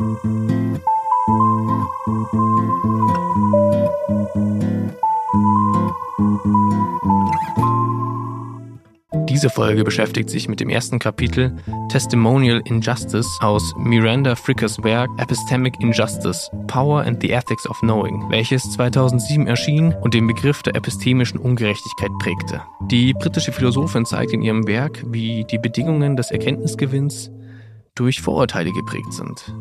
Diese Folge beschäftigt sich mit dem ersten Kapitel Testimonial Injustice aus Miranda Frickers Werk Epistemic Injustice Power and the Ethics of Knowing, welches 2007 erschien und den Begriff der epistemischen Ungerechtigkeit prägte. Die britische Philosophin zeigt in ihrem Werk, wie die Bedingungen des Erkenntnisgewinns durch Vorurteile geprägt sind,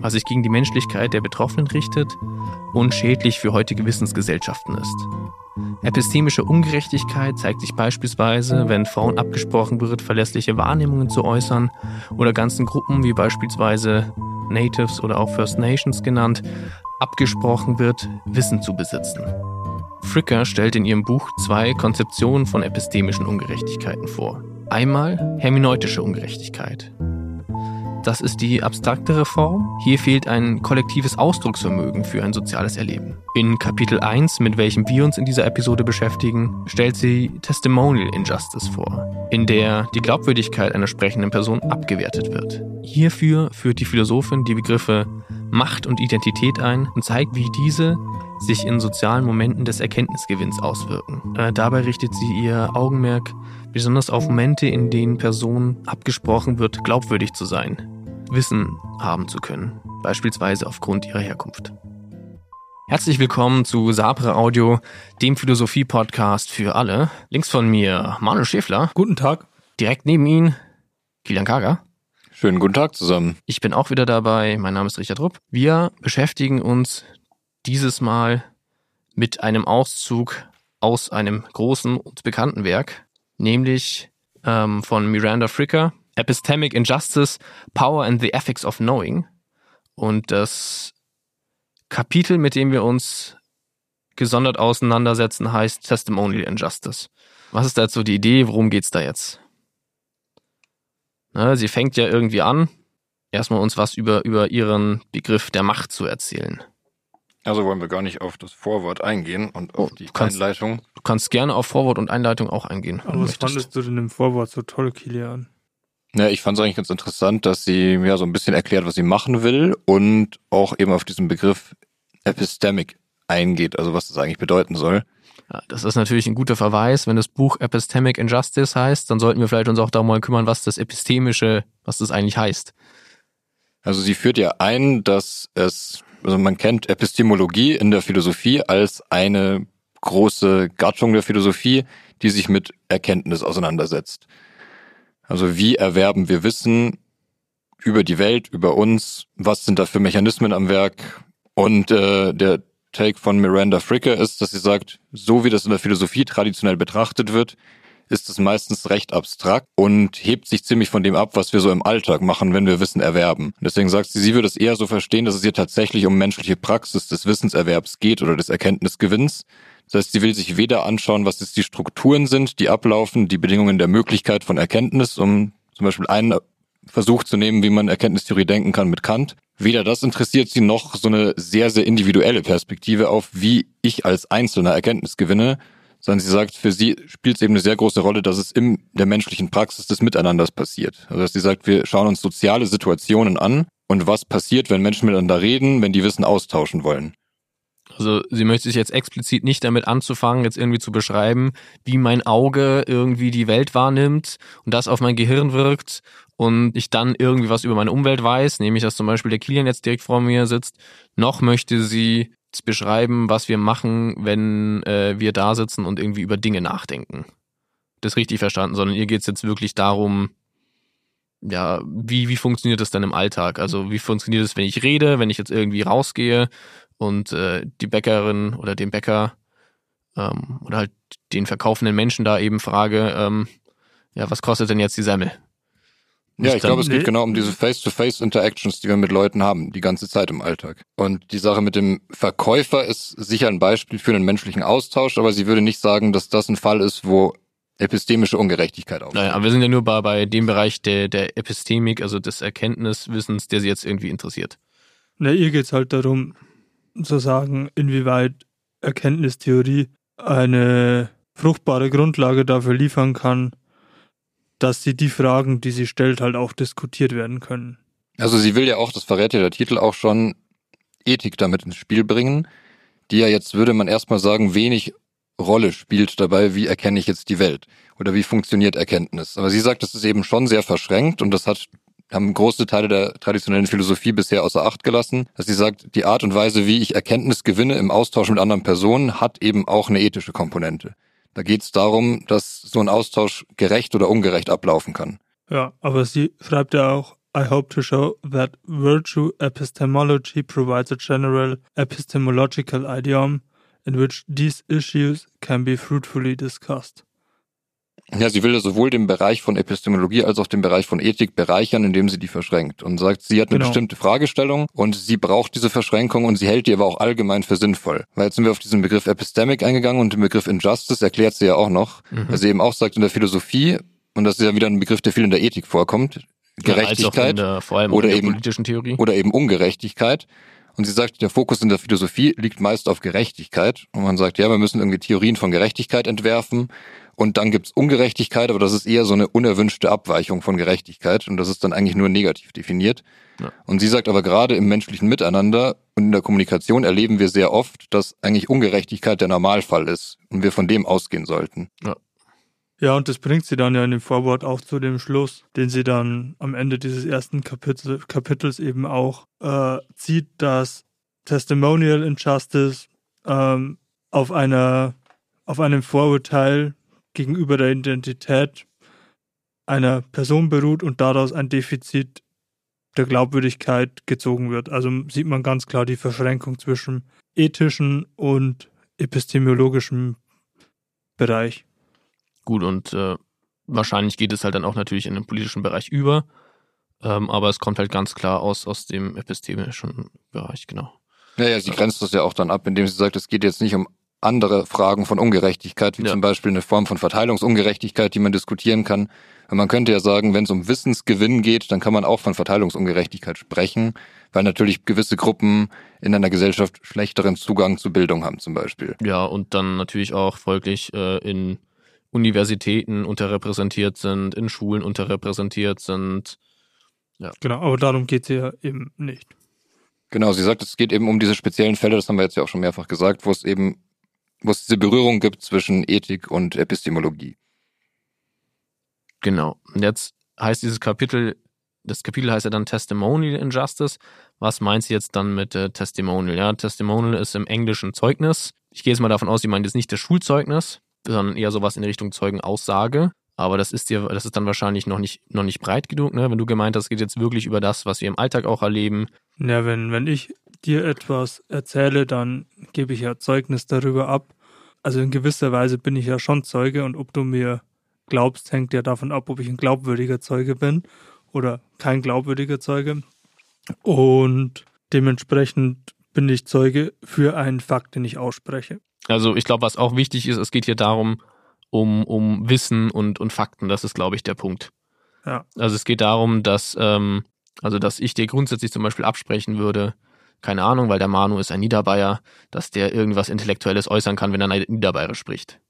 was sich gegen die Menschlichkeit der Betroffenen richtet und schädlich für heutige Wissensgesellschaften ist. Epistemische Ungerechtigkeit zeigt sich beispielsweise, wenn Frauen abgesprochen wird, verlässliche Wahrnehmungen zu äußern oder ganzen Gruppen wie beispielsweise Natives oder auch First Nations genannt, abgesprochen wird, Wissen zu besitzen. Fricker stellt in ihrem Buch zwei Konzeptionen von epistemischen Ungerechtigkeiten vor. Einmal hermeneutische Ungerechtigkeit. Das ist die abstraktere Form. Hier fehlt ein kollektives Ausdrucksvermögen für ein soziales Erleben. In Kapitel 1, mit welchem wir uns in dieser Episode beschäftigen, stellt sie Testimonial Injustice vor, in der die Glaubwürdigkeit einer sprechenden Person abgewertet wird. Hierfür führt die Philosophin die Begriffe Macht und Identität ein und zeigt, wie diese sich in sozialen Momenten des Erkenntnisgewinns auswirken. Äh, dabei richtet sie ihr Augenmerk besonders auf Momente, in denen Personen abgesprochen wird, glaubwürdig zu sein, Wissen haben zu können, beispielsweise aufgrund ihrer Herkunft. Herzlich willkommen zu Sabre Audio, dem Philosophie-Podcast für alle. Links von mir Manuel Schäfler. Guten Tag. Direkt neben ihn Kilian Kager. Schönen guten Tag zusammen. Ich bin auch wieder dabei. Mein Name ist Richard Rupp. Wir beschäftigen uns dieses Mal mit einem Auszug aus einem großen und bekannten Werk, nämlich ähm, von Miranda Fricker, Epistemic Injustice, Power and the Ethics of Knowing. Und das Kapitel, mit dem wir uns gesondert auseinandersetzen, heißt Testimonial Injustice. Was ist da jetzt so die Idee? Worum geht's da jetzt? Na, sie fängt ja irgendwie an, erstmal uns was über, über ihren Begriff der Macht zu erzählen. Also wollen wir gar nicht auf das Vorwort eingehen und auf oh, die kannst, Einleitung. Du kannst gerne auf Vorwort und Einleitung auch eingehen. Aber was möchtest. fandest du denn im Vorwort so toll, Kilian? Ja, ich fand es eigentlich ganz interessant, dass sie ja so ein bisschen erklärt, was sie machen will und auch eben auf diesen Begriff Epistemic eingeht, also was das eigentlich bedeuten soll. Das ist natürlich ein guter Verweis. Wenn das Buch Epistemic Injustice heißt, dann sollten wir vielleicht uns auch darum mal kümmern, was das Epistemische, was das eigentlich heißt. Also sie führt ja ein, dass es also man kennt Epistemologie in der Philosophie als eine große Gattung der Philosophie, die sich mit Erkenntnis auseinandersetzt. Also wie erwerben wir Wissen über die Welt, über uns, was sind da für Mechanismen am Werk? Und äh, der Take von Miranda Fricker ist, dass sie sagt, so wie das in der Philosophie traditionell betrachtet wird, ist es meistens recht abstrakt und hebt sich ziemlich von dem ab, was wir so im Alltag machen, wenn wir Wissen erwerben. deswegen sagt sie, sie würde es eher so verstehen, dass es ihr tatsächlich um menschliche Praxis des Wissenserwerbs geht oder des Erkenntnisgewinns. Das heißt, sie will sich weder anschauen, was jetzt die Strukturen sind, die ablaufen, die Bedingungen der Möglichkeit von Erkenntnis, um zum Beispiel einen Versuch zu nehmen, wie man Erkenntnistheorie denken kann mit Kant. Weder das interessiert sie noch so eine sehr, sehr individuelle Perspektive auf, wie ich als Einzelner Erkenntnis gewinne, sondern sie sagt, für sie spielt es eben eine sehr große Rolle, dass es in der menschlichen Praxis des Miteinanders passiert. Also dass sie sagt, wir schauen uns soziale Situationen an und was passiert, wenn Menschen miteinander reden, wenn die Wissen austauschen wollen. Also sie möchte sich jetzt explizit nicht damit anzufangen, jetzt irgendwie zu beschreiben, wie mein Auge irgendwie die Welt wahrnimmt und das auf mein Gehirn wirkt und ich dann irgendwie was über meine Umwelt weiß, nämlich dass zum Beispiel der Kilian jetzt direkt vor mir sitzt. Noch möchte sie beschreiben, was wir machen, wenn äh, wir da sitzen und irgendwie über Dinge nachdenken. Das richtig verstanden, sondern ihr geht es jetzt wirklich darum, ja, wie, wie funktioniert das dann im Alltag? Also wie funktioniert es, wenn ich rede, wenn ich jetzt irgendwie rausgehe und äh, die Bäckerin oder den Bäcker ähm, oder halt den verkaufenden Menschen da eben frage, ähm, ja, was kostet denn jetzt die Semmel? Ja, ich glaube, es geht genau um diese Face-to-Face-Interactions, die wir mit Leuten haben, die ganze Zeit im Alltag. Und die Sache mit dem Verkäufer ist sicher ein Beispiel für einen menschlichen Austausch, aber sie würde nicht sagen, dass das ein Fall ist, wo epistemische Ungerechtigkeit auftritt. Naja, aber wir sind ja nur bei, bei dem Bereich der, der Epistemik, also des Erkenntniswissens, der sie jetzt irgendwie interessiert. Na, ihr geht's halt darum, zu sagen, inwieweit Erkenntnistheorie eine fruchtbare Grundlage dafür liefern kann, dass sie die Fragen, die sie stellt, halt auch diskutiert werden können. Also sie will ja auch, das verrät ja der Titel auch schon, Ethik damit ins Spiel bringen, die ja jetzt, würde man erstmal sagen, wenig Rolle spielt dabei, wie erkenne ich jetzt die Welt oder wie funktioniert Erkenntnis. Aber sie sagt, das ist eben schon sehr verschränkt und das hat haben große Teile der traditionellen Philosophie bisher außer Acht gelassen, dass sie sagt, die Art und Weise, wie ich Erkenntnis gewinne im Austausch mit anderen Personen, hat eben auch eine ethische Komponente. Da geht es darum, dass so ein Austausch gerecht oder ungerecht ablaufen kann. Ja, aber sie schreibt ja auch, I hope to show that virtue epistemology provides a general epistemological idiom in which these issues can be fruitfully discussed. Ja, sie will sowohl den Bereich von Epistemologie als auch den Bereich von Ethik bereichern, indem sie die verschränkt und sagt, sie hat eine genau. bestimmte Fragestellung und sie braucht diese Verschränkung und sie hält die aber auch allgemein für sinnvoll. Weil jetzt sind wir auf diesen Begriff Epistemic eingegangen und den Begriff Injustice erklärt sie ja auch noch. Mhm. Also eben auch sagt in der Philosophie, und das ist ja wieder ein Begriff, der viel in der Ethik vorkommt, Gerechtigkeit ja, der, vor allem oder eben politischen Theorie oder eben Ungerechtigkeit. Und sie sagt, der Fokus in der Philosophie liegt meist auf Gerechtigkeit. Und man sagt, ja, wir müssen irgendwie Theorien von Gerechtigkeit entwerfen. Und dann gibt's Ungerechtigkeit, aber das ist eher so eine unerwünschte Abweichung von Gerechtigkeit. Und das ist dann eigentlich nur negativ definiert. Ja. Und sie sagt aber gerade im menschlichen Miteinander und in der Kommunikation erleben wir sehr oft, dass eigentlich Ungerechtigkeit der Normalfall ist und wir von dem ausgehen sollten. Ja. Ja, und das bringt sie dann ja in dem Vorwort auch zu dem Schluss, den sie dann am Ende dieses ersten Kapitel, Kapitels eben auch äh, zieht, dass Testimonial Injustice ähm, auf einer auf einem Vorurteil gegenüber der Identität einer Person beruht und daraus ein Defizit der Glaubwürdigkeit gezogen wird. Also sieht man ganz klar die Verschränkung zwischen ethischen und epistemologischem Bereich. Gut, und äh, wahrscheinlich geht es halt dann auch natürlich in den politischen Bereich über, ähm, aber es kommt halt ganz klar aus, aus dem epistemischen Bereich, genau. Naja, sie grenzt das ja auch dann ab, indem sie sagt, es geht jetzt nicht um andere Fragen von Ungerechtigkeit, wie ja. zum Beispiel eine Form von Verteilungsungerechtigkeit, die man diskutieren kann. man könnte ja sagen, wenn es um Wissensgewinn geht, dann kann man auch von Verteilungsungerechtigkeit sprechen, weil natürlich gewisse Gruppen in einer Gesellschaft schlechteren Zugang zu Bildung haben zum Beispiel. Ja, und dann natürlich auch folglich äh, in Universitäten unterrepräsentiert sind, in Schulen unterrepräsentiert sind. Ja. Genau, aber darum geht es ja eben nicht. Genau, sie sagt, es geht eben um diese speziellen Fälle, das haben wir jetzt ja auch schon mehrfach gesagt, wo es eben, wo es diese Berührung gibt zwischen Ethik und Epistemologie. Genau. Und jetzt heißt dieses Kapitel, das Kapitel heißt ja dann Testimonial Injustice. Was meint sie jetzt dann mit äh, Testimonial? Ja, Testimonial ist im Englischen Zeugnis. Ich gehe jetzt mal davon aus, sie meint jetzt nicht das Schulzeugnis, sondern eher sowas in Richtung Zeugenaussage. Aber das ist dir, das ist dann wahrscheinlich noch nicht, noch nicht breit genug, ne? Wenn du gemeint hast, geht jetzt wirklich über das, was wir im Alltag auch erleben. Ja, wenn, wenn ich dir etwas erzähle, dann gebe ich ja Zeugnis darüber ab. Also in gewisser Weise bin ich ja schon Zeuge und ob du mir glaubst, hängt ja davon ab, ob ich ein glaubwürdiger Zeuge bin oder kein glaubwürdiger Zeuge. Und dementsprechend bin ich Zeuge für einen Fakt, den ich ausspreche. Also ich glaube, was auch wichtig ist, es geht hier darum, um, um Wissen und, und Fakten. Das ist, glaube ich, der Punkt. Ja. Also es geht darum, dass, ähm, also dass ich dir grundsätzlich zum Beispiel absprechen würde, keine Ahnung, weil der Manu ist ein Niederbayer, dass der irgendwas Intellektuelles äußern kann, wenn er Niederbayerisch spricht.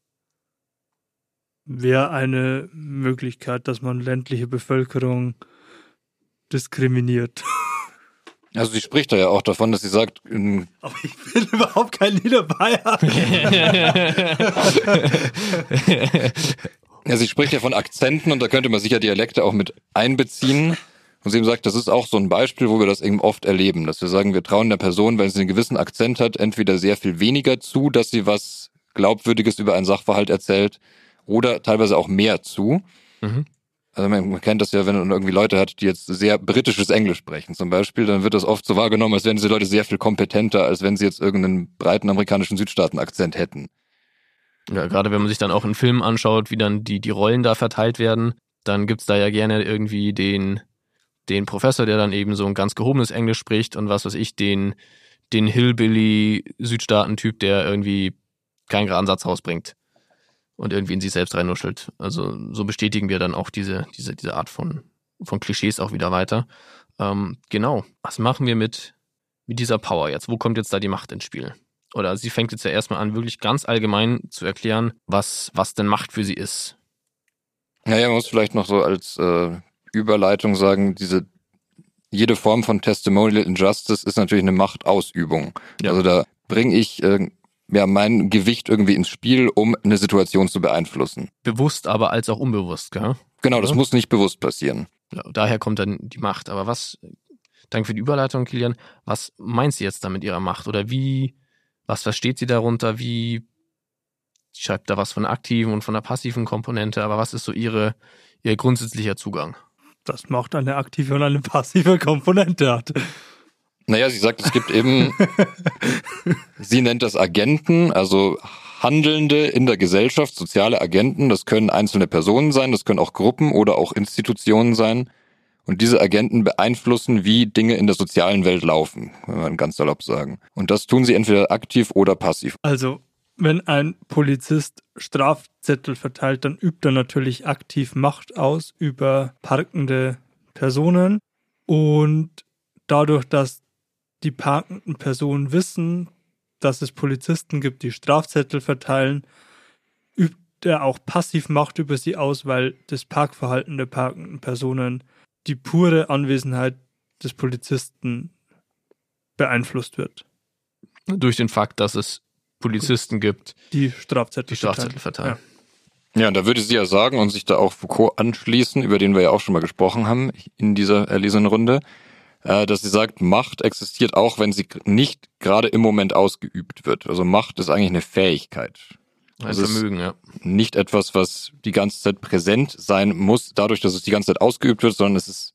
Wäre eine Möglichkeit, dass man ländliche Bevölkerung diskriminiert. Also sie spricht da ja auch davon, dass sie sagt, aber ich bin überhaupt kein Niederbayer. ja, sie spricht ja von Akzenten und da könnte man sicher Dialekte auch mit einbeziehen. Und sie eben sagt, das ist auch so ein Beispiel, wo wir das eben oft erleben, dass wir sagen, wir trauen der Person, wenn sie einen gewissen Akzent hat, entweder sehr viel weniger zu, dass sie was Glaubwürdiges über einen Sachverhalt erzählt, oder teilweise auch mehr zu. Mhm. Also man, man kennt das ja, wenn man irgendwie Leute hat, die jetzt sehr britisches Englisch sprechen zum Beispiel, dann wird das oft so wahrgenommen, als wären diese Leute sehr viel kompetenter, als wenn sie jetzt irgendeinen breiten amerikanischen Südstaaten-Akzent hätten. Ja, gerade wenn man sich dann auch in Filmen anschaut, wie dann die, die Rollen da verteilt werden, dann gibt's da ja gerne irgendwie den, den Professor, der dann eben so ein ganz gehobenes Englisch spricht und was weiß ich, den, den Hillbilly-Südstaaten-Typ, der irgendwie keinen geraden Satz rausbringt und irgendwie in sich selbst reinnuschelt. Also so bestätigen wir dann auch diese, diese, diese Art von, von Klischees auch wieder weiter. Ähm, genau. Was machen wir mit, mit dieser Power jetzt? Wo kommt jetzt da die Macht ins Spiel? Oder sie fängt jetzt ja erstmal an, wirklich ganz allgemein zu erklären, was, was denn Macht für sie ist. Naja, man muss vielleicht noch so als äh, Überleitung sagen, diese jede Form von Testimonial Injustice ist natürlich eine Machtausübung. Ja. Also da bringe ich äh, ja mein Gewicht irgendwie ins Spiel, um eine Situation zu beeinflussen. Bewusst, aber als auch unbewusst, gell? Genau, das Ja. muss nicht bewusst passieren. Ja, daher kommt dann die Macht. Aber was, danke für die Überleitung, Kilian, was meint sie jetzt da mit ihrer Macht? Oder wie, was versteht sie darunter? Wie, schreibt da was von der aktiven und von der passiven Komponente, aber was ist so ihre, ihr grundsätzlicher Zugang? Das macht eine aktive und eine passive Komponente hat. Naja, sie sagt, es gibt eben, sie nennt das Agenten, also Handelnde in der Gesellschaft, soziale Agenten. Das können einzelne Personen sein, das können auch Gruppen oder auch Institutionen sein. Und diese Agenten beeinflussen, wie Dinge in der sozialen Welt laufen, wenn man ganz salopp sagen. Und das tun sie entweder aktiv oder passiv. Also, wenn ein Polizist Strafzettel verteilt, dann übt er natürlich aktiv Macht aus über parkende Personen. Und dadurch, dass die parkenden Personen wissen, dass es Polizisten gibt, die Strafzettel verteilen, übt er auch passiv Macht über sie aus, weil das Parkverhalten der parkenden Personen die pure Anwesenheit des Polizisten beeinflusst wird. Durch den Fakt, dass es Polizisten gibt, Die Strafzettel, die Strafzettel verteilen. Ja, und da würde sie ja sagen und sich da auch Foucault anschließen, über den wir ja auch schon mal gesprochen haben in dieser erlesenen Runde, äh, dass sie sagt, Macht existiert auch, wenn sie nicht gerade im Moment ausgeübt wird. Also Macht ist eigentlich eine Fähigkeit. Ein Also Vermögen, ja. nicht etwas, was die ganze Zeit präsent sein muss, dadurch, dass es die ganze Zeit ausgeübt wird, sondern es ist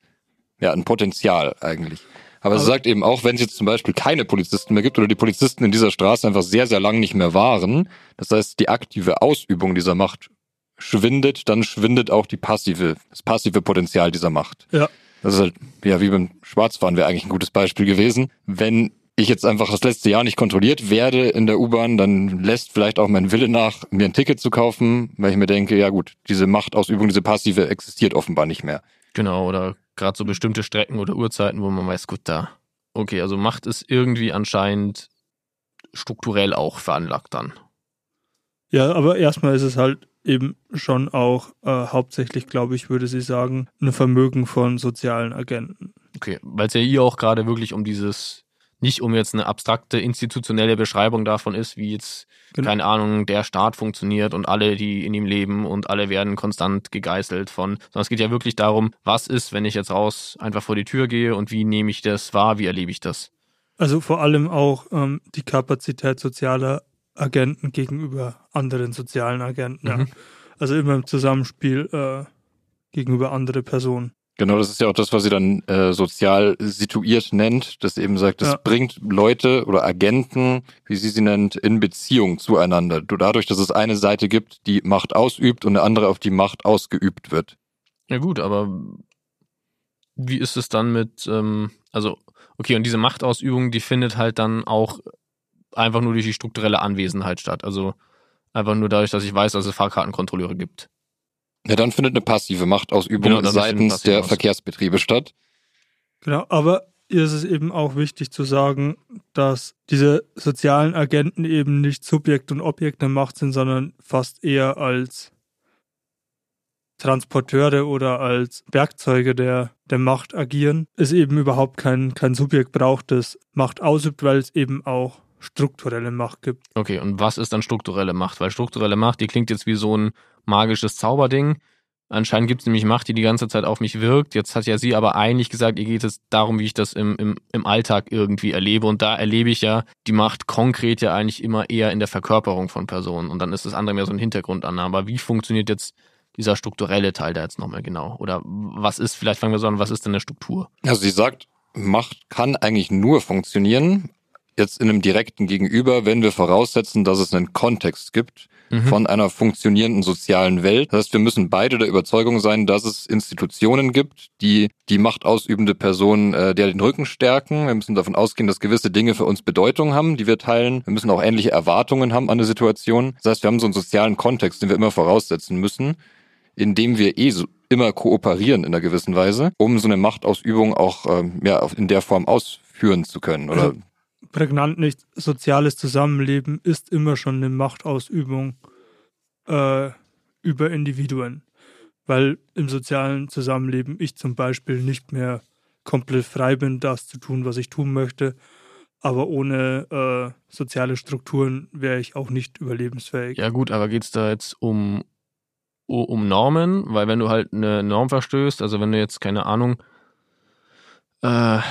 ja ein Potenzial eigentlich. Aber, sie Aber- sagt eben auch, wenn es jetzt zum Beispiel keine Polizisten mehr gibt oder die Polizisten in dieser Straße einfach sehr, sehr lang nicht mehr waren, das heißt, die aktive Ausübung dieser Macht schwindet, dann schwindet auch die passive, das passive Potenzial dieser Macht. Ja. Das ist halt, ja, wie beim Schwarzfahren wäre eigentlich ein gutes Beispiel gewesen. Wenn ich jetzt einfach das letzte Jahr nicht kontrolliert werde in der U-Bahn, dann lässt vielleicht auch mein Wille nach, mir ein Ticket zu kaufen, weil ich mir denke, ja gut, diese Machtausübung, diese passive existiert offenbar nicht mehr. Genau, oder gerade so bestimmte Strecken oder Uhrzeiten, wo man weiß, gut, da. Okay, also Macht ist irgendwie anscheinend strukturell auch veranlagt dann. Ja, aber erstmal ist es halt eben schon auch äh, hauptsächlich, glaube ich, würde sie sagen, ein Vermögen von sozialen Agenten. Okay, weil es ja hier auch gerade wirklich um dieses, nicht um jetzt eine abstrakte institutionelle Beschreibung davon ist, wie jetzt, Genau. keine Ahnung, der Staat funktioniert und alle, die in ihm leben und alle werden konstant gegeißelt von, sondern es geht ja wirklich darum, was ist, wenn ich jetzt raus einfach vor die Tür gehe und wie nehme ich das wahr, wie erlebe ich das? Also vor allem auch ähm, die Kapazität sozialer Agenten gegenüber anderen sozialen Agenten. Ja. Mhm. Also immer im Zusammenspiel äh, gegenüber andere Personen. Genau, das ist ja auch das, was sie dann äh, sozial situiert nennt, das eben sagt, das Ja. bringt Leute oder Agenten, wie sie sie nennt, in Beziehung zueinander. Dadurch, dass es eine Seite gibt, die Macht ausübt und eine andere, auf die Macht ausgeübt wird. Ja gut, aber wie ist es dann mit, ähm, also, okay, und diese Machtausübung, die findet halt dann auch einfach nur durch die strukturelle Anwesenheit statt. Also einfach nur dadurch, dass ich weiß, dass es Fahrkartenkontrolleure gibt. Ja, dann findet eine passive Machtausübung Genau, seitens passive der aus. Verkehrsbetriebe statt. Genau, aber hier ist es eben auch wichtig zu sagen, dass diese sozialen Agenten eben nicht Subjekt und Objekt der Macht sind, sondern fast eher als Transporteure oder als Werkzeuge der, der Macht agieren. Es eben überhaupt kein, kein Subjekt braucht, das Macht ausübt, weil es eben auch strukturelle Macht gibt. Okay, und was ist dann strukturelle Macht? Weil strukturelle Macht, die klingt jetzt wie so ein magisches Zauberding. Anscheinend gibt es nämlich Macht, die die ganze Zeit auf mich wirkt. Jetzt hat ja sie aber eigentlich gesagt, ihr geht es darum, wie ich das im, im, im Alltag irgendwie erlebe. Und da erlebe ich ja die Macht konkret ja eigentlich immer eher in der Verkörperung von Personen. Und dann ist das andere mehr so ein Hintergrundannahme. Aber wie funktioniert jetzt dieser strukturelle Teil da jetzt nochmal genau? Oder was ist, vielleicht fangen wir so an, was ist denn eine Struktur? Also sie sagt, Macht kann eigentlich nur funktionieren, jetzt in einem direkten Gegenüber, wenn wir voraussetzen, dass es einen Kontext gibt Mhm. von einer funktionierenden sozialen Welt. Das heißt, wir müssen beide der Überzeugung sein, dass es Institutionen gibt, die die machtausübende Person äh, der den Rücken stärken. Wir müssen davon ausgehen, dass gewisse Dinge für uns Bedeutung haben, die wir teilen. Wir müssen auch ähnliche Erwartungen haben an eine Situation. Das heißt, wir haben so einen sozialen Kontext, den wir immer voraussetzen müssen, in dem wir eh so immer kooperieren in einer gewissen Weise, um so eine Machtausübung auch ähm, ja, in der Form ausführen zu können. Oder Also- Prägnant nicht, soziales Zusammenleben ist immer schon eine Machtausübung äh, über Individuen. Weil im sozialen Zusammenleben ich zum Beispiel nicht mehr komplett frei bin, das zu tun, was ich tun möchte. Aber ohne äh, soziale Strukturen wäre ich auch nicht überlebensfähig. Ja gut, aber geht es da jetzt um, um Normen? Weil wenn du halt eine Norm verstößt, also wenn du jetzt, keine Ahnung, äh,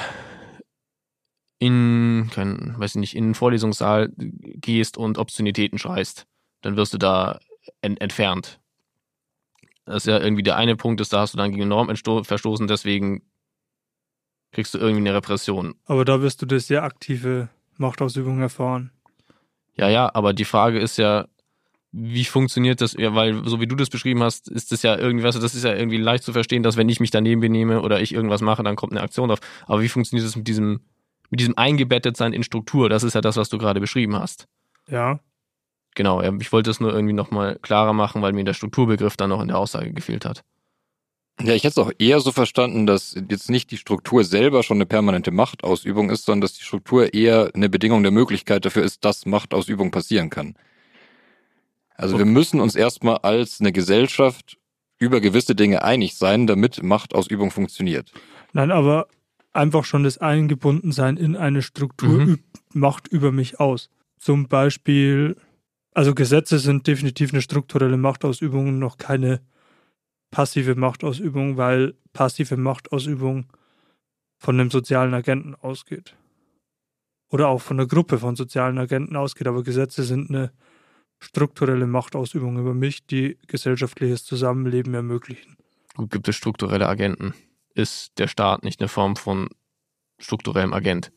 in, kein, weiß ich nicht, in einen Vorlesungssaal gehst und Obszönitäten schreist, dann wirst du da ent entfernt. Das ist ja irgendwie der eine Punkt, ist, da hast du dann gegen Norm verstoßen, deswegen kriegst du irgendwie eine Repression. Aber da wirst du das sehr aktive Machtausübung erfahren. Ja, ja, aber die Frage ist ja, wie funktioniert das? Ja, weil so wie du das beschrieben hast, ist das ja irgendwie, weißt du, das ist ja irgendwie leicht zu verstehen, dass wenn ich mich daneben benehme oder ich irgendwas mache, dann kommt eine Aktion drauf. Aber wie funktioniert das mit diesem, mit diesem Eingebettetsein in Struktur? Das ist ja das, was du gerade beschrieben hast. Ja. Genau, ich wollte es nur irgendwie nochmal klarer machen, weil mir der Strukturbegriff dann noch in der Aussage gefehlt hat. Ja, ich hätte es auch eher so verstanden, dass jetzt nicht die Struktur selber schon eine permanente Machtausübung ist, sondern dass die Struktur eher eine Bedingung der Möglichkeit dafür ist, dass Machtausübung passieren kann. Also okay. wir müssen uns erstmal als eine Gesellschaft über gewisse Dinge einig sein, damit Machtausübung funktioniert. Nein, aber einfach schon das Eingebundensein in eine Struktur mhm. macht über mich aus. Zum Beispiel, also Gesetze sind definitiv eine strukturelle Machtausübung, noch keine passive Machtausübung, weil passive Machtausübung von einem sozialen Agenten ausgeht. Oder auch von einer Gruppe von sozialen Agenten ausgeht, aber Gesetze sind eine strukturelle Machtausübung über mich, die gesellschaftliches Zusammenleben ermöglichen. Gut, gibt es strukturelle Agenten? Ist der Staat nicht eine Form von strukturellem Agent?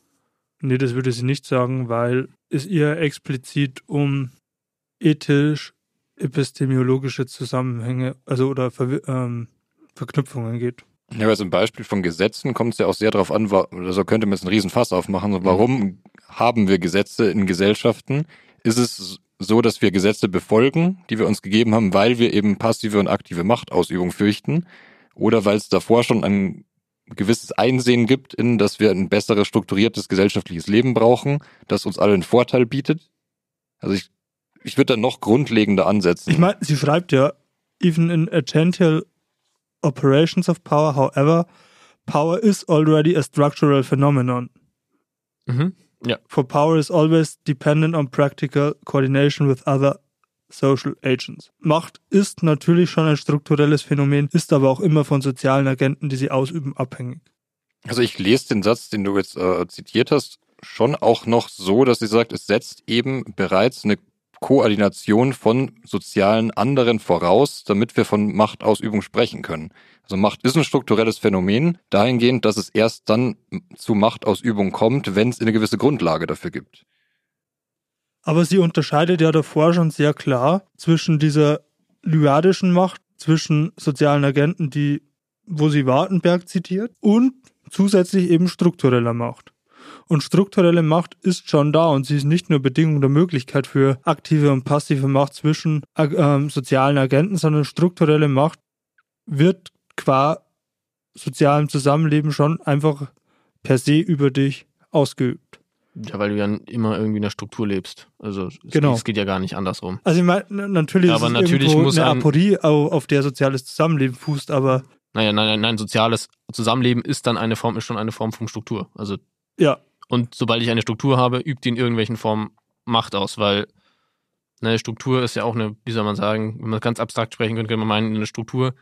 Nee, das würde sie nicht sagen, weil es ihr explizit um ethisch epistemologische Zusammenhänge, also oder Ver ähm, Verknüpfungen geht. Ja, also im Beispiel von Gesetzen kommt es ja auch sehr darauf an, oder so könnte man jetzt einen Riesenfass aufmachen. So, warum mhm. haben wir Gesetze in Gesellschaften? Ist es so, dass wir Gesetze befolgen, die wir uns gegeben haben, weil wir eben passive und aktive Machtausübung fürchten? Oder weil es davor schon ein gewisses Einsehen gibt, in dass wir ein besseres strukturiertes gesellschaftliches Leben brauchen, das uns allen Vorteil bietet? Also ich ich würde da noch grundlegender ansetzen. Ich meine, sie schreibt ja, even in agential operations of power, however, power is already a structural phenomenon. Mhm. Ja. For power is always dependent on practical coordination with other social agents. Macht ist natürlich schon ein strukturelles Phänomen, ist aber auch immer von sozialen Agenten, die sie ausüben, abhängig. Also ich lese den Satz, den du jetzt äh, zitiert hast, schon auch noch so, dass sie sagt, es setzt eben bereits eine Koordination von sozialen anderen voraus, damit wir von Machtausübung sprechen können. Also Macht ist ein strukturelles Phänomen, dahingehend, dass es erst dann zu Machtausübung kommt, wenn es eine gewisse Grundlage dafür gibt. Aber sie unterscheidet ja davor schon sehr klar zwischen dieser lyadischen Macht, zwischen sozialen Agenten, die, wo sie Wartenberg zitiert, und zusätzlich eben struktureller Macht. Und strukturelle Macht ist schon da und sie ist nicht nur Bedingung der Möglichkeit für aktive und passive Macht zwischen äh, sozialen Agenten, sondern strukturelle Macht wird qua sozialem Zusammenleben schon einfach per se über dich ausgeübt. Ja, weil du ja immer irgendwie in der Struktur lebst. Also es, genau. geht, es geht ja gar nicht andersrum. Also ich meine, natürlich aber ist es natürlich muss eine Aporie, auf der soziales Zusammenleben fußt, aber naja, nein, nein, nein, soziales Zusammenleben ist dann eine Form, ist schon eine Form von Struktur. Also ja, und sobald ich eine Struktur habe, übt die in irgendwelchen Formen Macht aus, weil eine Struktur ist ja auch eine, wie soll man sagen, wenn man ganz abstrakt sprechen könnte, könnte man meinen, eine Struktur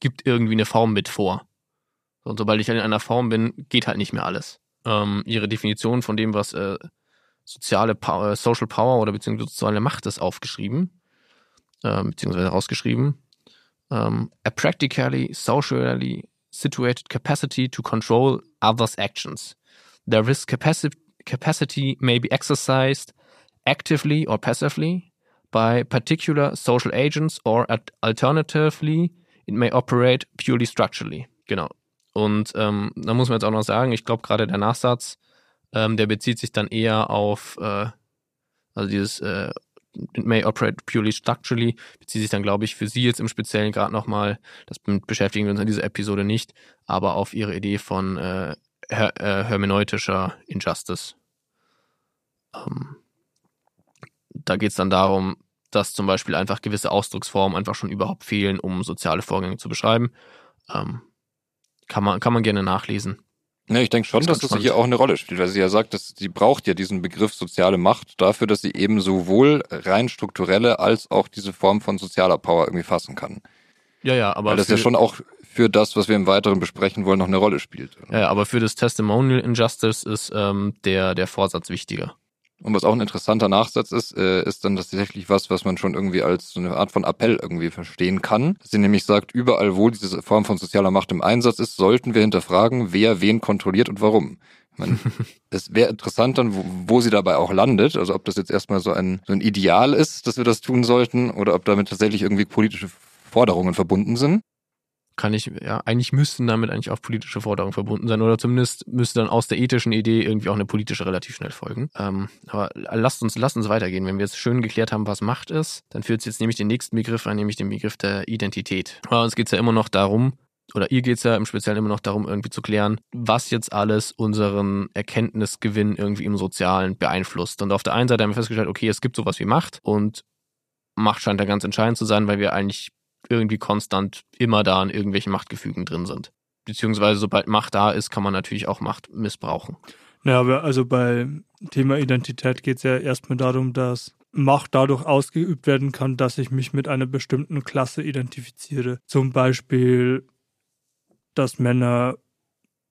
gibt irgendwie eine Form mit vor. Und sobald ich in einer Form bin, geht halt nicht mehr alles. Ähm, ihre Definition von dem, was äh, soziale Power, Social Power oder beziehungsweise soziale Macht ist, aufgeschrieben, äh, beziehungsweise rausgeschrieben. Um, a practically, socially situated capacity to control others' actions Their risk capacity, capacity may be exercised actively or passively by particular social agents or alternatively it may operate purely structurally. Genau. Und ähm, da muss man jetzt auch noch sagen, ich glaube gerade der Nachsatz, ähm, der bezieht sich dann eher auf, äh, also dieses äh, may operate purely structurally, bezieht sich dann, glaube ich, für Sie jetzt im Speziellen gerade nochmal, das beschäftigen wir uns in dieser Episode nicht, aber auf Ihre Idee von äh, her äh, hermeneutischer Injustice. Ähm, da geht es dann darum, dass zum Beispiel einfach gewisse Ausdrucksformen einfach schon überhaupt fehlen, um soziale Vorgänge zu beschreiben. Ähm, kann, man, kann man gerne nachlesen. Ja, ich denke schon, Das dass das hier spannend. auch eine Rolle spielt, weil sie ja sagt, dass sie braucht ja diesen Begriff soziale Macht dafür, dass sie eben sowohl rein strukturelle als auch diese Form von sozialer Power irgendwie fassen kann. Ja, ja, aber weil das ja schon auch für das, was wir im Weiteren besprechen wollen, noch eine Rolle spielt. ja, aber für das Testimonial Injustice ist ähm, der, der Vorsatz wichtiger. Und was auch ein interessanter Nachsatz ist, äh, ist dann tatsächlich was, was man schon irgendwie als so eine Art von Appell irgendwie verstehen kann. Dass sie nämlich sagt, überall, wo diese Form von sozialer Macht im Einsatz ist, sollten wir hinterfragen, wer wen kontrolliert und warum. Ich meine, es wäre interessant dann, wo, wo sie dabei auch landet. Also ob das jetzt erstmal so ein, so ein Ideal ist, dass wir das tun sollten, oder ob damit tatsächlich irgendwie politische Forderungen verbunden sind. Kann ich, ja, eigentlich müssten damit eigentlich auch politische Forderungen verbunden sein oder zumindest müsste dann aus der ethischen Idee irgendwie auch eine politische relativ schnell folgen. Ähm, aber lasst uns, lasst uns weitergehen. Wenn wir jetzt schön geklärt haben, was Macht ist, dann führt es jetzt nämlich den nächsten Begriff an, nämlich den Begriff der Identität. Bei uns geht es ja immer noch darum, oder ihr geht es ja im Speziellen immer noch darum, irgendwie zu klären, was jetzt alles unseren Erkenntnisgewinn irgendwie im Sozialen beeinflusst. Und auf der einen Seite haben wir festgestellt, okay, es gibt sowas wie Macht und Macht scheint da ganz entscheidend zu sein, weil wir eigentlich irgendwie konstant immer da in irgendwelchen Machtgefügen drin sind. Beziehungsweise sobald Macht da ist, kann man natürlich auch Macht missbrauchen. Ja, aber also bei Thema Identität geht es ja erstmal darum, dass Macht dadurch ausgeübt werden kann, dass ich mich mit einer bestimmten Klasse identifiziere. Zum Beispiel, dass Männer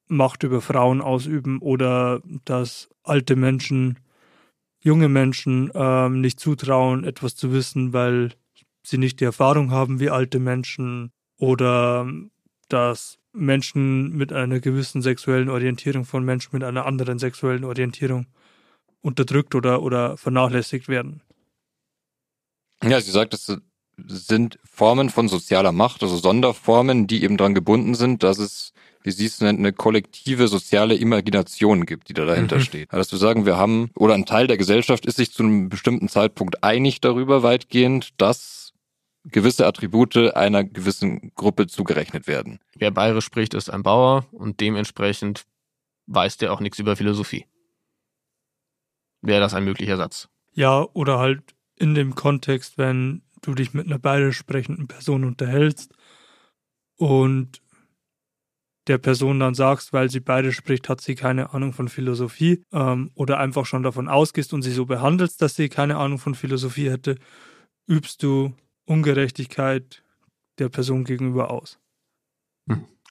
Macht über Frauen ausüben oder dass alte Menschen, junge Menschen ähm, nicht zutrauen, etwas zu wissen, weil sie nicht die Erfahrung haben wie alte Menschen oder dass Menschen mit einer gewissen sexuellen Orientierung von Menschen mit einer anderen sexuellen Orientierung unterdrückt oder, oder vernachlässigt werden. Ja, sie sagt, es sind Formen von sozialer Macht, also Sonderformen, die eben daran gebunden sind, dass es, wie sie es nennt, eine kollektive soziale Imagination gibt, die da dahinter Mhm. steht. Also wir sagen, wir haben, oder ein Teil der Gesellschaft ist sich zu einem bestimmten Zeitpunkt einig darüber weitgehend, dass gewisse Attribute einer gewissen Gruppe zugerechnet werden. Wer bayerisch spricht, ist ein Bauer und dementsprechend weiß der auch nichts über Philosophie. Wäre das ein möglicher Satz? Ja, oder halt in dem Kontext, wenn du dich mit einer bayerisch sprechenden Person unterhältst und der Person dann sagst, weil sie bayerisch spricht, hat sie keine Ahnung von Philosophie ähm, oder einfach schon davon ausgehst und sie so behandelst, dass sie keine Ahnung von Philosophie hätte, übst du Ungerechtigkeit der Person gegenüber aus.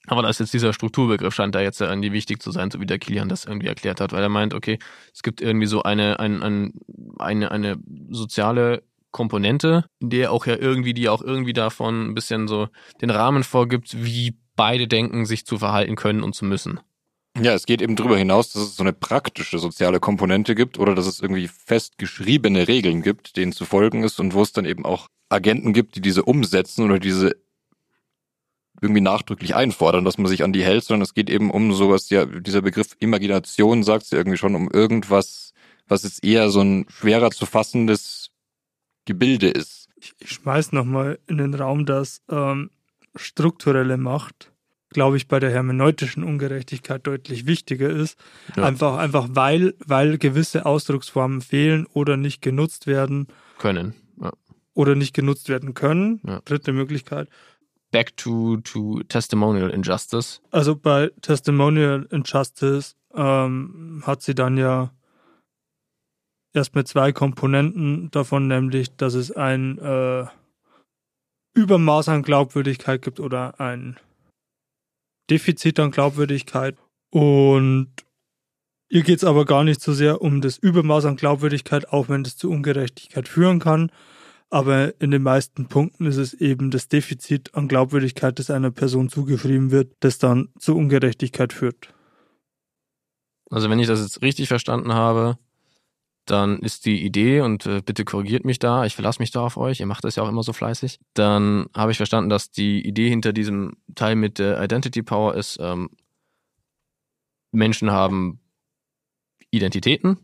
Aber da ist jetzt dieser Strukturbegriff, scheint da jetzt ja irgendwie wichtig zu sein, so wie der Kilian das irgendwie erklärt hat, weil er meint, okay, es gibt irgendwie so eine, ein, ein, eine, eine soziale Komponente, der auch ja irgendwie, die auch irgendwie davon ein bisschen so den Rahmen vorgibt, wie beide denken, sich zu verhalten können und zu müssen. Ja, es geht eben darüber hinaus, dass es so eine praktische soziale Komponente gibt oder dass es irgendwie festgeschriebene Regeln gibt, denen zu folgen ist und wo es dann eben auch Agenten gibt, die diese umsetzen oder diese irgendwie nachdrücklich einfordern, dass man sich an die hält, sondern es geht eben um sowas, ja, dieser Begriff Imagination sagt ja irgendwie schon um irgendwas, was jetzt eher so ein schwerer zu fassendes Gebilde ist. Ich, ich schmeiß nochmal in den Raum, dass ähm, strukturelle Macht, glaube ich, bei der hermeneutischen Ungerechtigkeit deutlich wichtiger ist. Ja. Einfach, einfach weil, weil gewisse Ausdrucksformen fehlen oder nicht genutzt werden Können. Ja. oder nicht genutzt werden können. Ja. Dritte Möglichkeit. Back to, to Testimonial Injustice. Also bei Testimonial Injustice ähm, hat sie dann ja erstmal zwei Komponenten davon, nämlich, dass es ein äh, Übermaß an Glaubwürdigkeit gibt oder ein Defizit an Glaubwürdigkeit. Und ihr geht es aber gar nicht so sehr um das Übermaß an Glaubwürdigkeit, auch wenn das zu Ungerechtigkeit führen kann. Aber in den meisten Punkten ist es eben das Defizit an Glaubwürdigkeit, das einer Person zugeschrieben wird, das dann zu Ungerechtigkeit führt. Also wenn ich das jetzt richtig verstanden habe, dann ist die Idee, und äh, bitte korrigiert mich da, ich verlasse mich da auf euch, ihr macht das ja auch immer so fleißig, dann habe ich verstanden, dass die Idee hinter diesem Teil mit der Identity Power ist, ähm, Menschen haben Identitäten,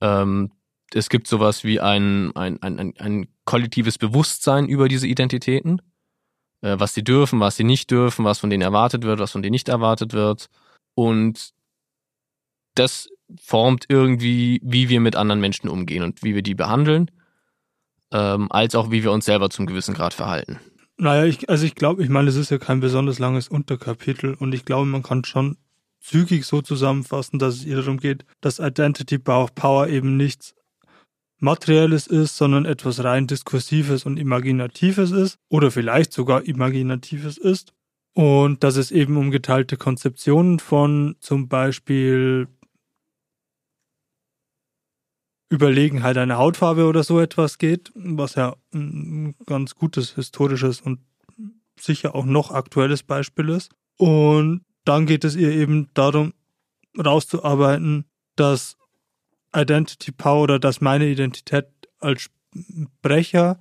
ähm, es gibt sowas wie ein, ein, ein, ein, ein kollektives Bewusstsein über diese Identitäten, äh, was sie dürfen, was sie nicht dürfen, was von denen erwartet wird, was von denen nicht erwartet wird. Und das formt irgendwie, wie wir mit anderen Menschen umgehen und wie wir die behandeln, ähm, als auch wie wir uns selber zum gewissen Grad verhalten. Naja, ich, also ich glaube, ich meine, es ist ja kein besonders langes Unterkapitel und ich glaube, man kann schon zügig so zusammenfassen, dass es ihr darum geht, dass Identity Power eben nichts Materielles ist, sondern etwas rein Diskursives und Imaginatives ist oder vielleicht sogar Imaginatives ist. Und dass es eben um geteilte Konzeptionen von zum Beispiel Überlegenheit einer Hautfarbe oder so etwas geht, was ja ein ganz gutes historisches und sicher auch noch aktuelles Beispiel ist. Und dann geht es ihr eben darum, rauszuarbeiten, dass Identity Power oder dass meine Identität als Sprecher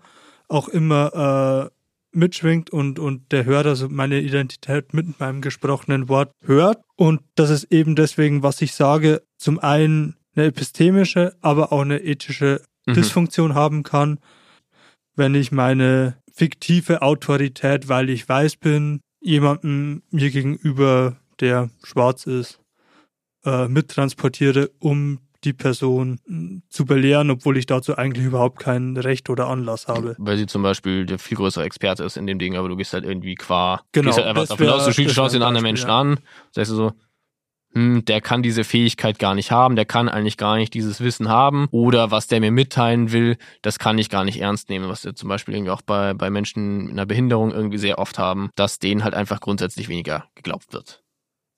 auch immer äh, mitschwingt und, und der Hörer also meine Identität mit meinem gesprochenen Wort hört. Und das ist eben deswegen, was ich sage, zum einen eine epistemische, aber auch eine ethische mhm. Dysfunktion haben kann, wenn ich meine fiktive Autorität, weil ich weiß bin, jemandem mir gegenüber, der schwarz ist, äh, mittransportiere, um die Person zu belehren, obwohl ich dazu eigentlich überhaupt kein Recht oder Anlass habe. Weil sie zum Beispiel der viel größere Experte ist in dem Ding, aber du gehst halt irgendwie qua, genau, gehst halt einfach davon aus, du schaust den anderen Menschen ja. an, sagst du so, hm, der kann diese Fähigkeit gar nicht haben, der kann eigentlich gar nicht dieses Wissen haben oder was der mir mitteilen will, das kann ich gar nicht ernst nehmen, was wir zum Beispiel irgendwie auch bei, bei Menschen mit einer Behinderung irgendwie sehr oft haben, dass denen halt einfach grundsätzlich weniger geglaubt wird.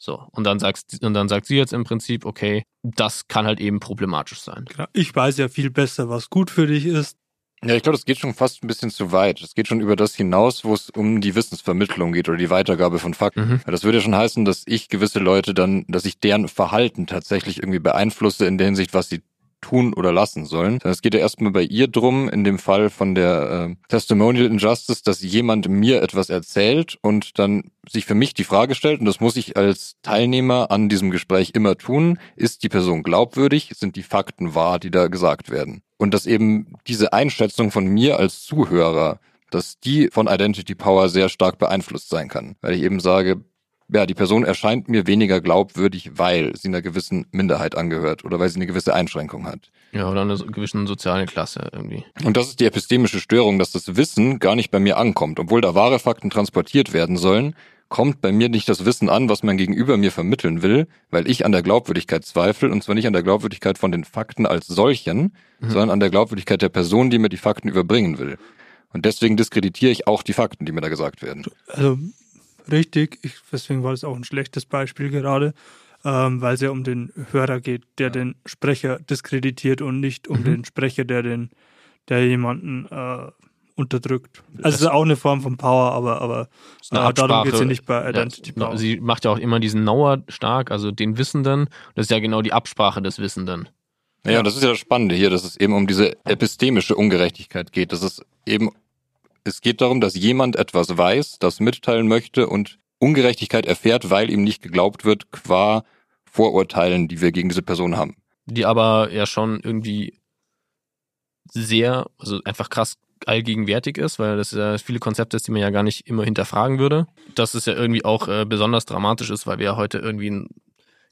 So, und dann sagst und dann sagt sie jetzt im Prinzip, okay, das kann halt eben problematisch sein. Ich weiß ja viel besser, was gut für dich ist. Ja, ich glaube, das geht schon fast ein bisschen zu weit. Es geht schon über das hinaus, wo es um die Wissensvermittlung geht oder die Weitergabe von Fakten. Mhm. Das würde ja schon heißen, dass ich gewisse Leute dann, dass ich deren Verhalten tatsächlich irgendwie beeinflusse in der Hinsicht, was sie tun oder lassen sollen. Es geht ja erstmal bei ihr drum, in dem Fall von der äh, Testimonial Injustice, dass jemand mir etwas erzählt und dann sich für mich die Frage stellt, und das muss ich als Teilnehmer an diesem Gespräch immer tun, ist die Person glaubwürdig, sind die Fakten wahr, die da gesagt werden. Und dass eben diese Einschätzung von mir als Zuhörer, dass die von Identity Power sehr stark beeinflusst sein kann. Weil ich eben sage, ja, die Person erscheint mir weniger glaubwürdig, weil sie einer gewissen Minderheit angehört oder weil sie eine gewisse Einschränkung hat. Ja, oder eine gewisse soziale Klasse irgendwie. Und das ist die epistemische Störung, dass das Wissen gar nicht bei mir ankommt. Obwohl da wahre Fakten transportiert werden sollen, kommt bei mir nicht das Wissen an, was mein Gegenüber mir vermitteln will, weil ich an der Glaubwürdigkeit zweifle und zwar nicht an der Glaubwürdigkeit von den Fakten als solchen, mhm. sondern an der Glaubwürdigkeit der Person, die mir die Fakten überbringen will. Und deswegen diskreditiere ich auch die Fakten, die mir da gesagt werden. Also richtig. Ich, deswegen war es auch ein schlechtes Beispiel gerade, ähm, weil es ja um den Hörer geht, der den Sprecher diskreditiert und nicht um mhm. den Sprecher, der den, der jemanden äh, unterdrückt. Also es ist auch eine Form von Power, aber, aber äh, darum geht es ja nicht bei Identity ja, Power. Sie macht ja auch immer diesen Nauer stark, also den Wissenden. Das ist ja genau die Absprache des Wissenden. Ja, das ist ja das Spannende hier, dass es eben um diese epistemische Ungerechtigkeit geht, dass es eben es geht darum, dass jemand etwas weiß, das mitteilen möchte und Ungerechtigkeit erfährt, weil ihm nicht geglaubt wird, qua Vorurteilen, die wir gegen diese Person haben. Die aber ja schon irgendwie sehr, also einfach krass allgegenwärtig ist, weil das ja viele Konzepte ist, die man ja gar nicht immer hinterfragen würde. Dass es ja irgendwie auch äh, besonders dramatisch ist, weil wir ja heute irgendwie in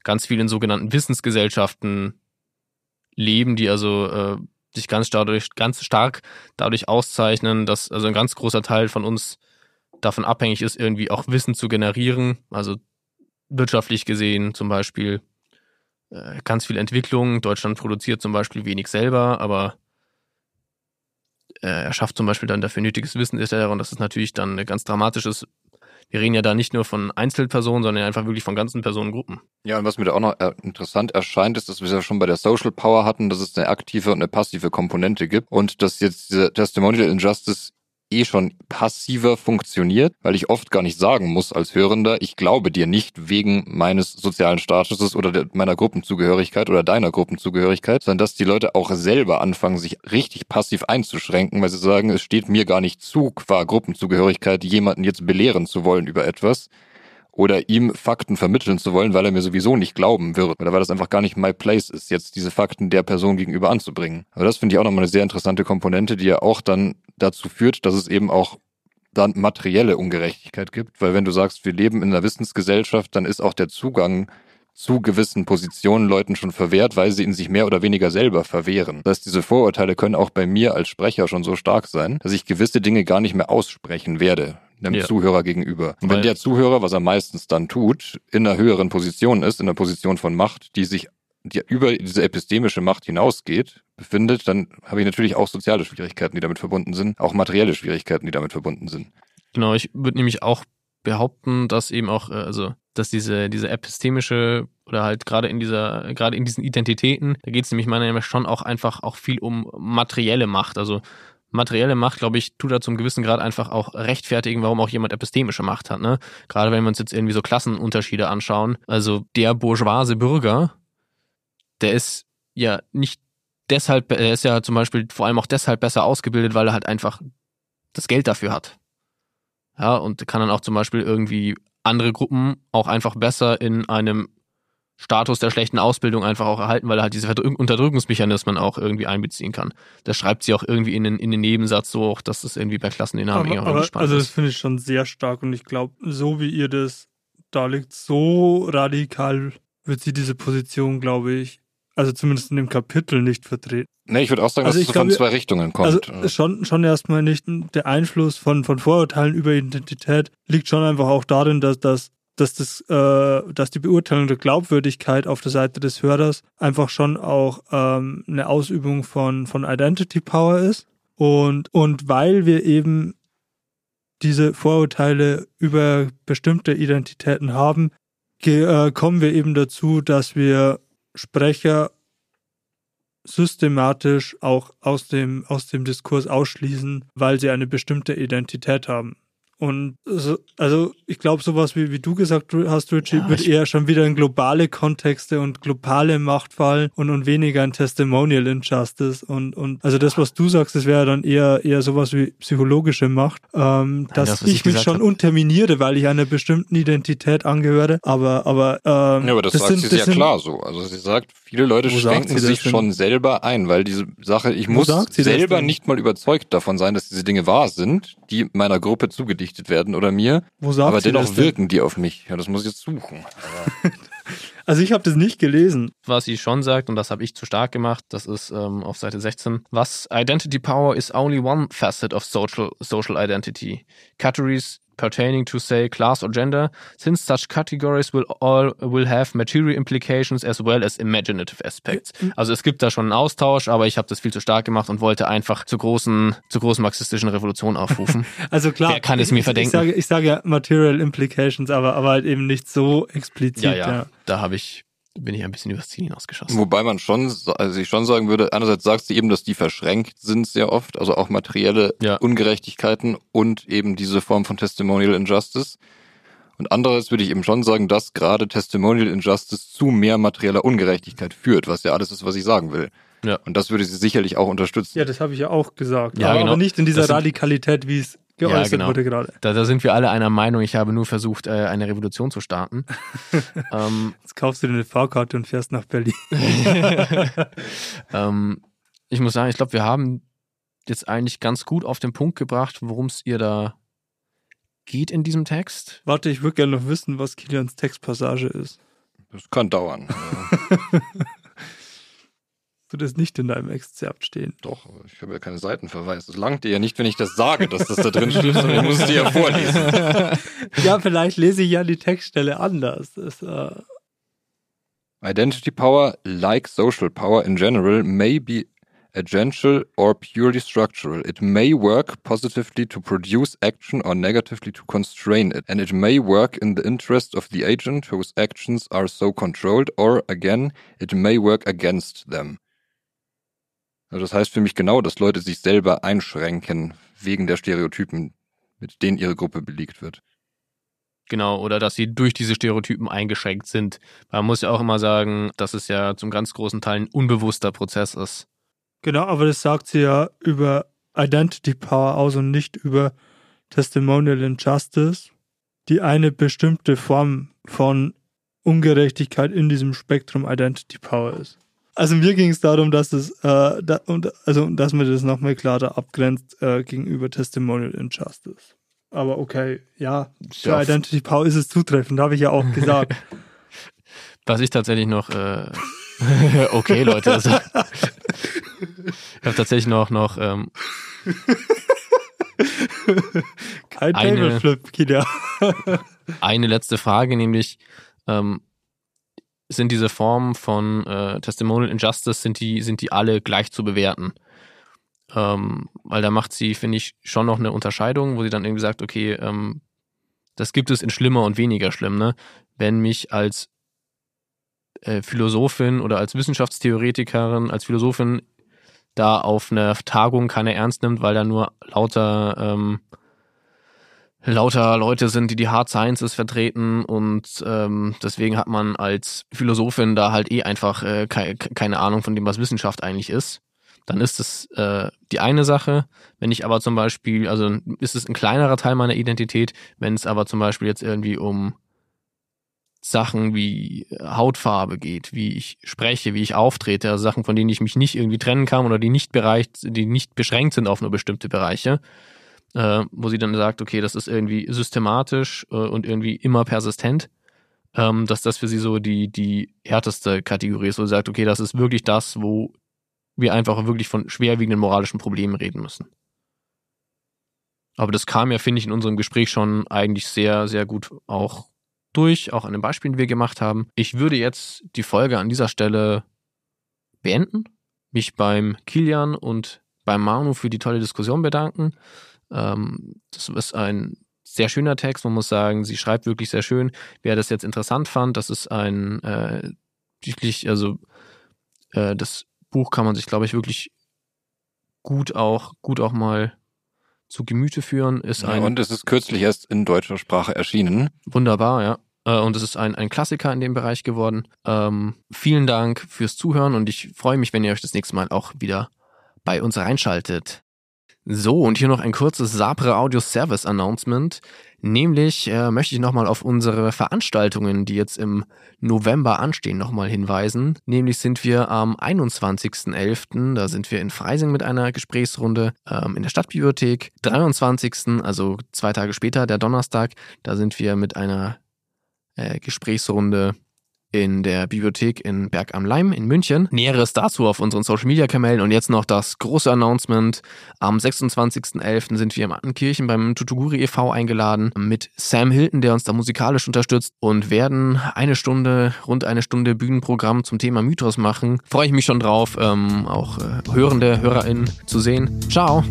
ganz vielen sogenannten Wissensgesellschaften leben, die also äh, sich ganz dadurch, ganz stark dadurch auszeichnen, dass also ein ganz großer Teil von uns davon abhängig ist, irgendwie auch Wissen zu generieren. Also wirtschaftlich gesehen zum Beispiel äh, ganz viel Entwicklung. Deutschland produziert zum Beispiel wenig selber, aber äh, er schafft zum Beispiel dann dafür nötiges Wissen etc. Und das ist natürlich dann ein ganz dramatisches wir reden ja da nicht nur von Einzelpersonen, sondern einfach wirklich von ganzen Personengruppen. Ja, und was mir da auch noch äh, interessant erscheint, ist, dass wir es ja schon bei der Social Power hatten, dass es eine aktive und eine passive Komponente gibt und dass jetzt diese Testimonial Injustice eh schon passiver funktioniert, weil ich oft gar nicht sagen muss als Hörender, ich glaube dir nicht wegen meines sozialen Statuses oder meiner Gruppenzugehörigkeit oder deiner Gruppenzugehörigkeit, sondern dass die Leute auch selber anfangen, sich richtig passiv einzuschränken, weil sie sagen, es steht mir gar nicht zu, qua Gruppenzugehörigkeit jemanden jetzt belehren zu wollen über etwas, oder ihm Fakten vermitteln zu wollen, weil er mir sowieso nicht glauben wird oder weil das einfach gar nicht my place ist, jetzt diese Fakten der Person gegenüber anzubringen. Aber das finde ich auch nochmal eine sehr interessante Komponente, die ja auch dann dazu führt, dass es eben auch dann materielle Ungerechtigkeit gibt, weil wenn du sagst, wir leben in einer Wissensgesellschaft, dann ist auch der Zugang zu gewissen Positionen Leuten schon verwehrt, weil sie ihn sich mehr oder weniger selber verwehren. Das heißt, diese Vorurteile können auch bei mir als Sprecher schon so stark sein, dass ich gewisse Dinge gar nicht mehr aussprechen werde einem Ja. Zuhörer gegenüber. Und wenn Weil- der Zuhörer, was er meistens dann tut, in einer höheren Position ist, in einer Position von Macht, die sich die über diese epistemische Macht hinausgeht, befindet, dann habe ich natürlich auch soziale Schwierigkeiten, die damit verbunden sind, auch materielle Schwierigkeiten, die damit verbunden sind. Genau, ich würde nämlich auch behaupten, dass eben auch, äh, also, dass diese, diese epistemische oder halt gerade in dieser, gerade in diesen Identitäten, da geht es nämlich meiner Meinung nach schon auch einfach auch viel um materielle Macht. Also materielle Macht, glaube ich, tut da zum gewissen Grad einfach auch rechtfertigen, warum auch jemand epistemische Macht hat. Ne? Gerade wenn wir uns jetzt irgendwie so Klassenunterschiede anschauen. Also der bourgeoise Bürger, der ist ja nicht deshalb, er ist ja zum Beispiel vor allem auch deshalb besser ausgebildet, weil er halt einfach das Geld dafür hat. Ja, und kann dann auch zum Beispiel irgendwie andere Gruppen auch einfach besser in einem Status der schlechten Ausbildung einfach auch erhalten, weil er halt diese Unterdrückungsmechanismen auch irgendwie einbeziehen kann. Das schreibt sie auch irgendwie in den, in den Nebensatz so, auch, dass das irgendwie bei Klassendynamik Aber, auch aber, irgendwie spannend also das finde ich schon sehr stark und ich glaube, so wie ihr das darlegt, so radikal wird sie diese Position, glaube ich, also zumindest in dem Kapitel nicht vertreten. Nee, ich würde auch sagen, Also dass ich es von glaube- zwei Richtungen kommt. Also schon, schon erstmal nicht der Einfluss von, von Vorurteilen über Identität liegt schon einfach auch darin, dass, dass, dass, das, äh, dass die Beurteilung der Glaubwürdigkeit auf der Seite des Hörers einfach schon auch ähm, eine Ausübung von, von Identity Power ist. Und, und weil wir eben diese Vorurteile über bestimmte Identitäten haben, äh, kommen wir eben dazu, dass wir Sprecher systematisch auch aus dem, aus dem Diskurs ausschließen, weil sie eine bestimmte Identität haben. Und so, also ich glaube, sowas wie, wie du gesagt hast, Richie, Ja, wird eher schon wieder in globale Kontexte und globale Macht fallen und, und weniger in Testimonial Injustice. Und, und also das, was du sagst, das wäre dann eher eher sowas wie psychologische Macht, ähm, dass das, ich, ich mich schon hab. unterminiere, weil ich einer bestimmten Identität angehöre. Aber aber ähm, Ja, aber das, sagt sind, sie das sehr sind, klar so. Also sie sagt, viele Leute schränken sie das sich denn? schon selber ein, weil diese Sache, ich Wo muss das selber denn? nicht mal überzeugt davon sein, dass diese Dinge wahr sind, die meiner Gruppe zugedichtet werden oder mir, Wo sagt aber dennoch wirken die auf mich. Ja, das muss ich jetzt suchen. Also ich habe das nicht gelesen. was sie schon sagt, und das habe ich zu stark gemacht, das ist ähm, auf Seite 16, was Identity Power is only one facet of social, social identity. Categories pertaining to, say, class or gender, since such categories will all will have material implications as well as imaginative aspects. Also es gibt da schon einen Austausch, aber ich habe das viel zu stark gemacht und wollte einfach zur großen, zur großen marxistischen Revolution aufrufen. Also klar, Wer kann es ich, mir verdenken? Ich sage, ich sage ja Material Implications, aber, aber halt eben nicht so explizit. ja, ja, da habe ich, bin ich ein bisschen übers Ziel hinausgeschossen. Wobei man schon, also ich schon sagen würde, einerseits sagt sie eben, dass die verschränkt sind sehr oft, also auch materielle Ja. Ungerechtigkeiten und eben diese Form von Testimonial Injustice. Und andererseits würde ich eben schon sagen, dass gerade Testimonial Injustice zu mehr materieller Ungerechtigkeit führt, was ja alles ist, was ich sagen will. Ja. Und das würde sie sicherlich auch unterstützen. Ja, das habe ich ja auch gesagt. Ja, aber, genau. aber nicht in dieser Das sind- Radikalität, wie es geäußert genau. wurde gerade. Da, da sind wir alle einer Meinung. Ich habe nur versucht, äh, eine Revolution zu starten. ähm, Jetzt kaufst du dir eine Fahrkarte und fährst nach Berlin. ähm, ich muss sagen, ich glaube, wir haben jetzt eigentlich ganz gut auf den Punkt gebracht, worum es ihr da geht in diesem Text. Warte, ich würde gerne noch wissen, was Kilians Textpassage ist. Das kann dauern. Du das nicht in deinem Exzerpt stehen. Doch, ich habe ja keine Seitenverweis. Das langt dir ja nicht, wenn ich das sage, dass das da drin steht, sondern ich muss es dir ja vorlesen. Ja, vielleicht lese ich ja die Textstelle anders. Das, äh, Identity power, like social power in general, may be agential or purely structural. It may work positively to produce action or negatively to constrain it, and it may work in the interest of the agent whose actions are so controlled, or again, it may work against them. Also das heißt für mich genau, dass Leute sich selber einschränken wegen der Stereotypen, mit denen ihre Gruppe belegt wird. Genau, oder dass sie durch diese Stereotypen eingeschränkt sind. Man muss ja auch immer sagen, dass es ja zum ganz großen Teil ein unbewusster Prozess ist. genau, aber das sagt sie ja über Identity Power aus und nicht über Testimonial Injustice, die eine bestimmte Form von Ungerechtigkeit in diesem Spektrum Identity Power ist. Also mir ging es darum, dass es äh, da, und, also dass man das nochmal klarer abgrenzt äh, gegenüber Testimonial Injustice. Aber okay, ja, für Ja. Identity Power ist es zutreffend, habe ich ja auch gesagt. Was ich tatsächlich noch, äh, okay, Leute, also, ich habe tatsächlich noch, noch, ähm, Kein Eine- Tableflip, Kida. eine letzte Frage, nämlich ähm, sind diese Formen von äh, Testimonial Injustice, sind die, sind die alle gleich zu bewerten? Ähm, weil da macht sie, finde ich, schon noch eine Unterscheidung, wo sie dann irgendwie sagt, okay, ähm, das gibt es in schlimmer und weniger schlimm, ne? Wenn mich als äh, Philosophin oder als Wissenschaftstheoretikerin, als Philosophin da auf einer Tagung keiner ernst nimmt, weil da nur lauter ähm, lauter Leute sind, die die Hard Sciences vertreten und ähm, deswegen hat man als Philosophin da halt eh einfach äh, kei keine Ahnung von dem, was Wissenschaft eigentlich ist. Dann ist es äh, die eine Sache. Wenn ich aber zum Beispiel, also ist es ein kleinerer Teil meiner Identität, wenn es aber zum Beispiel jetzt irgendwie um Sachen wie Hautfarbe geht, wie ich spreche, wie ich auftrete, also Sachen, von denen ich mich nicht irgendwie trennen kann oder die nicht bereicht, die nicht beschränkt sind auf nur bestimmte Bereiche, äh, wo sie dann sagt, okay, das ist irgendwie systematisch äh, und irgendwie immer persistent, ähm, dass das für sie so die, die härteste Kategorie ist, wo sie sagt, okay, das ist wirklich das, wo wir einfach wirklich von schwerwiegenden moralischen Problemen reden müssen. Aber das kam ja, finde ich, in unserem Gespräch schon eigentlich sehr, sehr gut auch durch, auch an den Beispielen, die wir gemacht haben. Ich würde jetzt die Folge an dieser Stelle beenden, mich beim Kilian und beim Manu für die tolle Diskussion bedanken. Ähm, das ist ein sehr schöner Text. Man muss sagen, sie schreibt wirklich sehr schön. Wer das jetzt interessant fand, das ist ein äh, wirklich, also äh, das Buch kann man sich, glaube ich, wirklich gut auch, gut auch mal zu Gemüte führen. Ist Ja, ein und es ist kürzlich erst in deutscher Sprache erschienen. Wunderbar, ja. Äh, Und es ist ein, ein Klassiker in dem Bereich geworden. Ähm, vielen Dank fürs Zuhören und ich freue mich, wenn ihr euch das nächste Mal auch wieder bei uns reinschaltet. So, und hier noch ein kurzes Sabre Audio Service Announcement. Nämlich äh, möchte ich nochmal auf unsere Veranstaltungen, die jetzt im November anstehen, nochmal hinweisen. Nämlich sind wir am 21.11., da sind wir in Freising mit einer Gesprächsrunde ähm, in der Stadtbibliothek. 23., also zwei Tage später, der Donnerstag, da sind wir mit einer äh, Gesprächsrunde in der Bibliothek in Berg am Leim in München. Näheres dazu auf unseren Social Media Kanälen und jetzt noch das große Announcement. Am 26.11. sind wir im Attenkirchen beim Tutuguri e.V. eingeladen mit Sam Hilton, der uns da musikalisch unterstützt und werden eine Stunde, rund eine Stunde Bühnenprogramm zum Thema Mythos machen. Freue ich mich schon drauf, ähm, auch äh, hörende HörerInnen zu sehen. Ciao!